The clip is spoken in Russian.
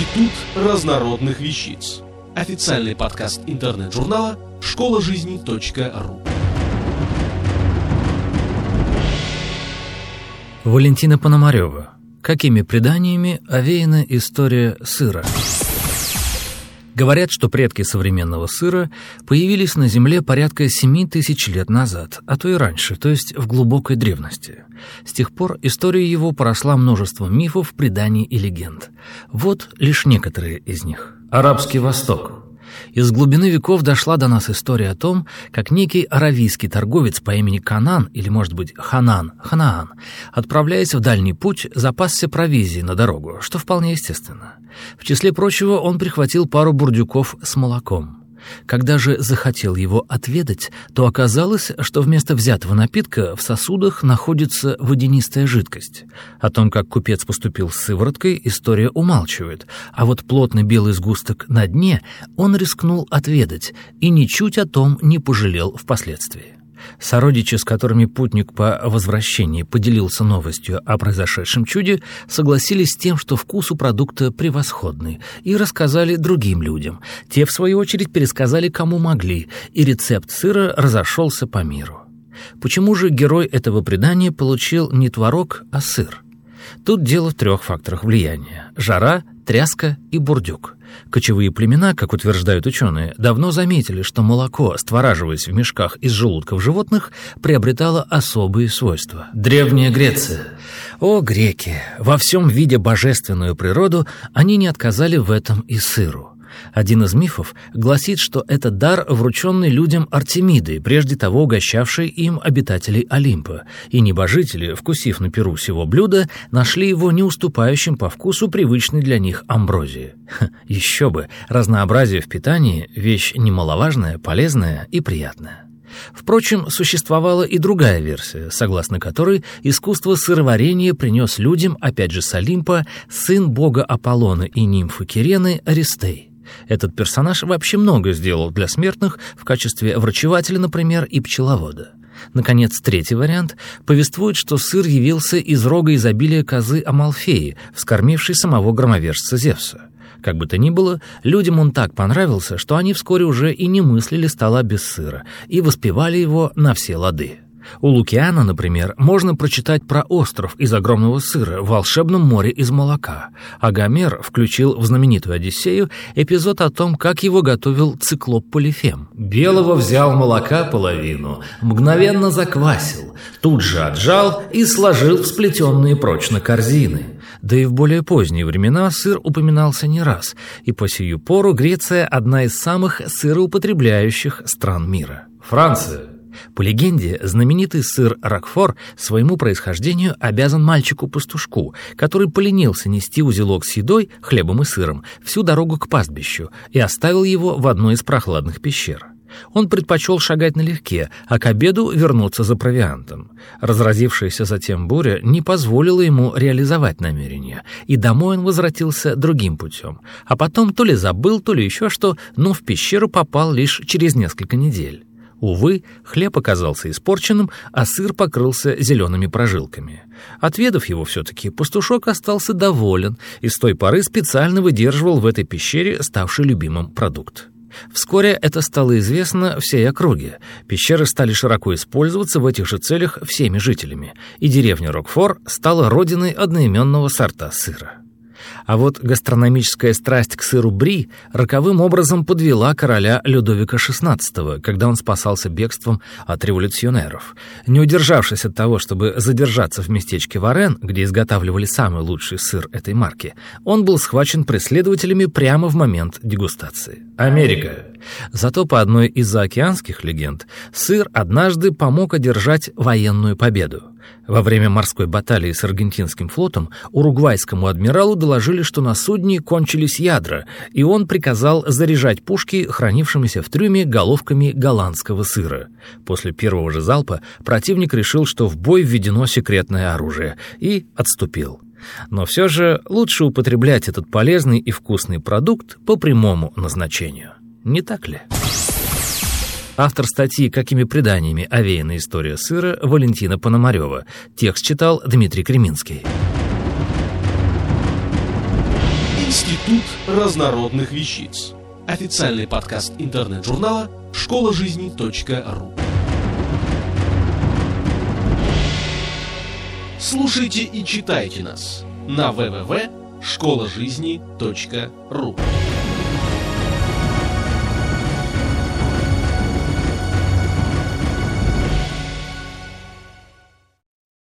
Институт разнородных вещиц. Официальный подкаст интернет-журнала школа жизни.ру. Валентина Пономарева. Какими преданиями овеяна история сыра? Говорят, что предки современного сыра появились на Земле порядка 7 тысяч лет назад, а то и раньше, то есть в глубокой древности. С тех пор история его поросла множеством мифов, преданий и легенд. Вот лишь некоторые из них. Арабский Восток. Из глубины веков дошла до нас история о том, как некий аравийский торговец по имени Канан, или, может быть, Ханан, Ханаан, отправляясь в дальний путь, запасся провизией на дорогу, что вполне естественно. В числе прочего он прихватил пару бурдюков с молоком. Когда же захотел его отведать, то оказалось, что вместо взятого напитка в сосудах находится водянистая жидкость. О том, как купец поступил с сывороткой, история умалчивает, а вот плотный белый сгусток на дне он рискнул отведать и ничуть о том не пожалел впоследствии. Сородичи, с которыми путник по возвращении поделился новостью о произошедшем чуде, согласились с тем, что вкус у продукта превосходный, и рассказали другим людям. Те, в свою очередь, пересказали кому могли, и рецепт сыра разошелся по миру. Почему же герой этого предания получил не творог, а сыр? Тут дело в трех факторах влияния – жара, тряска и бурдюк. Кочевые племена, как утверждают ученые, давно заметили, что молоко, створаживаясь в мешках из желудков животных, приобретало особые свойства. Древняя Греция. О, греки! Во всем виде божественную природу они не отказали в этом и сыру. Один из мифов гласит, что это дар, врученный людям Артемидой, прежде того угощавшей им обитателей Олимпа, и небожители, вкусив на перу сего блюда, нашли его не уступающим по вкусу привычной для них амброзии. Ха, еще бы, разнообразие в питании – вещь немаловажная, полезная и приятная. Впрочем, существовала и другая версия, согласно которой искусство сыроварения принес людям, опять же с Олимпа, сын бога Аполлона и нимфы Кирены Аристей. Этот персонаж вообще много сделал для смертных в качестве врачевателя, например, и пчеловода. Наконец, третий вариант повествует, что сыр явился из рога изобилия козы Амалфеи, вскормившей самого громовержца Зевса. Как бы то ни было, людям он так понравился, что они вскоре уже и не мыслили стола без сыра и воспевали его на все лады. У Лукиана, например, можно прочитать про остров из огромного сыра в волшебном море из молока, а Гомер включил в знаменитую «Одиссею» эпизод о том, как его готовил циклоп Полифем. «Белого взял молока половину, мгновенно заквасил, тут же отжал и сложил в сплетенные прочно корзины». Да и в более поздние времена сыр упоминался не раз, и по сию пору Греция – одна из самых сыроупотребляющих стран мира. Франция по легенде, знаменитый сыр Рокфор своему происхождению обязан мальчику-пастушку, который поленился нести узелок с едой, хлебом и сыром, всю дорогу к пастбищу и оставил его в одной из прохладных пещер. Он предпочел шагать налегке, а к обеду вернуться за провиантом. Разразившаяся затем буря не позволила ему реализовать намерение, и домой он возвратился другим путем. А потом то ли забыл, то ли еще что, но в пещеру попал лишь через несколько недель. Увы, хлеб оказался испорченным, а сыр покрылся зелеными прожилками. Отведав его все-таки, пастушок остался доволен и с той поры специально выдерживал в этой пещере ставший любимым продукт. Вскоре это стало известно всей округе. Пещеры стали широко использоваться в этих же целях всеми жителями, и деревня Рокфор стала родиной одноименного сорта сыра. А вот гастрономическая страсть к сыру бри роковым образом подвела короля Людовика XVI, когда он спасался бегством от революционеров. Не удержавшись от того, чтобы задержаться в местечке Варен, где изготавливали самый лучший сыр этой марки, он был схвачен преследователями прямо в момент дегустации. Америка. Зато по одной из заокеанских легенд сыр однажды помог одержать военную победу. Во время морской баталии с аргентинским флотом уругвайскому адмиралу доложили, что на судне кончились ядра, и он приказал заряжать пушки, хранившимися в трюме головками голландского сыра. После первого же залпа противник решил, что в бой введено секретное оружие, и отступил. Но все же лучше употреблять этот полезный и вкусный продукт по прямому назначению. Не так ли? Автор статьи «Какими преданиями овеяна история сыра» Валентина Пономарева. Текст читал Дмитрий Креминский. Институт разнородных вещиц. Официальный подкаст интернет-журнала школа жизни .ру. Слушайте и читайте нас на www.школажизни.ру.